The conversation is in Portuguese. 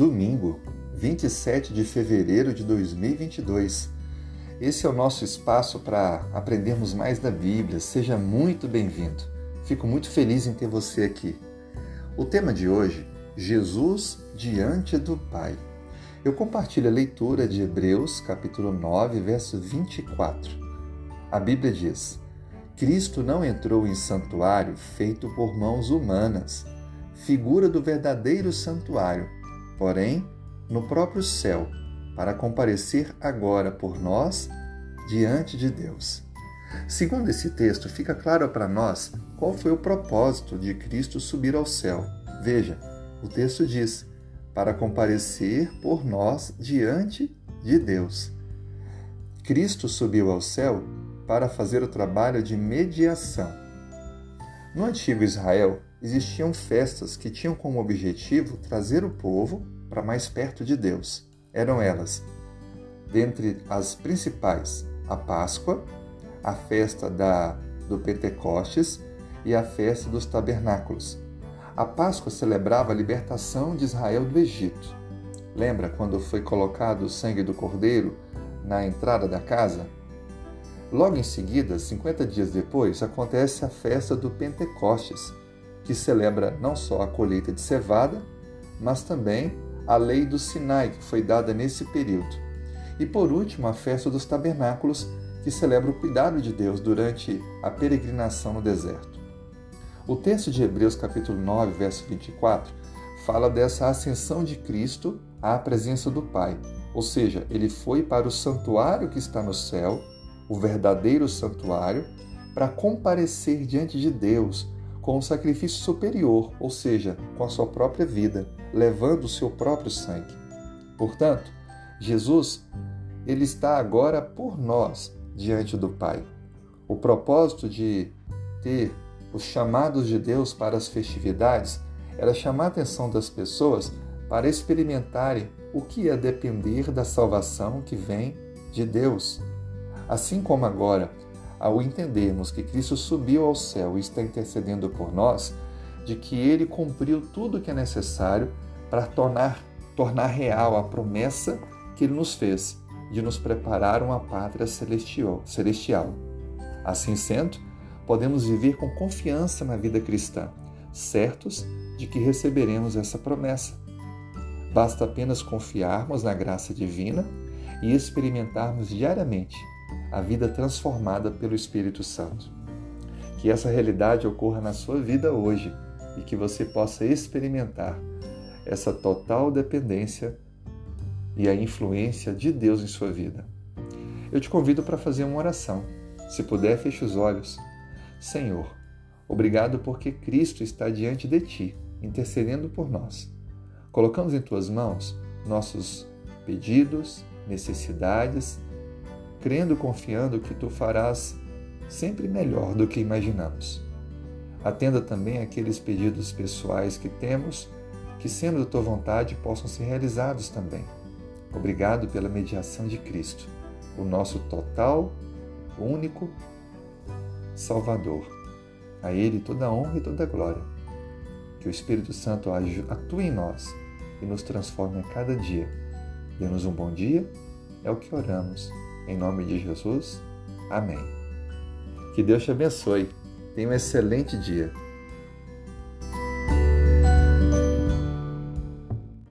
domingo, 27 de fevereiro de 2022. Esse é o nosso espaço para aprendermos mais da Bíblia. Seja muito bem-vindo. Fico muito feliz em ter você aqui. O tema de hoje, Jesus diante do Pai. Eu compartilho a leitura de Hebreus, capítulo 9, verso 24. A Bíblia diz: Cristo não entrou em santuário feito por mãos humanas, figura do verdadeiro santuário, porém no próprio céu, para comparecer agora por nós diante de Deus. Segundo esse texto, fica claro para nós qual foi o propósito de Cristo subir ao céu. Veja, o texto diz: para comparecer por nós diante de Deus. Cristo subiu ao céu para fazer o trabalho de mediação. No antigo Israel, existiam festas que tinham como objetivo trazer o povo para mais perto de Deus. Eram elas, dentre as principais, a Páscoa, a festa da, do Pentecostes e a festa dos Tabernáculos. A Páscoa celebrava a libertação de Israel do Egito. Lembra quando foi colocado o sangue do cordeiro na entrada da casa? Logo em seguida, 50 dias depois, acontece a festa do Pentecostes, que celebra não só a colheita de cevada, mas também a lei do Sinai, que foi dada nesse período. E por último, a festa dos tabernáculos, que celebra o cuidado de Deus durante a peregrinação no deserto. O texto de Hebreus, capítulo 9, verso 24, fala dessa ascensão de Cristo à presença do Pai, ou seja, ele foi para o santuário que está no céu o verdadeiro santuário, para comparecer diante de Deus com um sacrifício superior, ou seja, com a sua própria vida, levando o seu próprio sangue. Portanto, Jesus, ele está agora por nós diante do Pai. O propósito de ter os chamados de Deus para as festividades era chamar a atenção das pessoas para experimentarem o que é depender da salvação que vem de Deus. Assim como agora, ao entendermos que Cristo subiu ao céu e está intercedendo por nós, de que ele cumpriu tudo o que é necessário para tornar, tornar real a promessa que ele nos fez de nos preparar uma pátria celestial. celestial. Assim sendo, podemos viver com confiança na vida cristã, certos de que receberemos essa promessa. Basta apenas confiarmos na graça divina e experimentarmos diariamente a vida transformada pelo Espírito Santo. Que essa realidade ocorra na sua vida hoje e que você possa experimentar essa total dependência e a influência de Deus em sua vida. Eu te convido para fazer uma oração. Se puder, feche os olhos. Senhor, obrigado porque Cristo está diante de ti, intercedendo por nós. Colocamos em tuas mãos nossos pedidos, necessidades crendo e confiando que tu farás sempre melhor do que imaginamos. Atenda também aqueles pedidos pessoais que temos, que, sendo da tua vontade, possam ser realizados também. Obrigado pela mediação de Cristo, o nosso total, único Salvador. A Ele toda a honra e toda a glória. Que o Espírito Santo atue em nós e nos transforme a cada dia. Dê-nos um bom dia, é o que oramos em nome de Jesus, amém. Que Deus te abençoe. Tenha um excelente dia.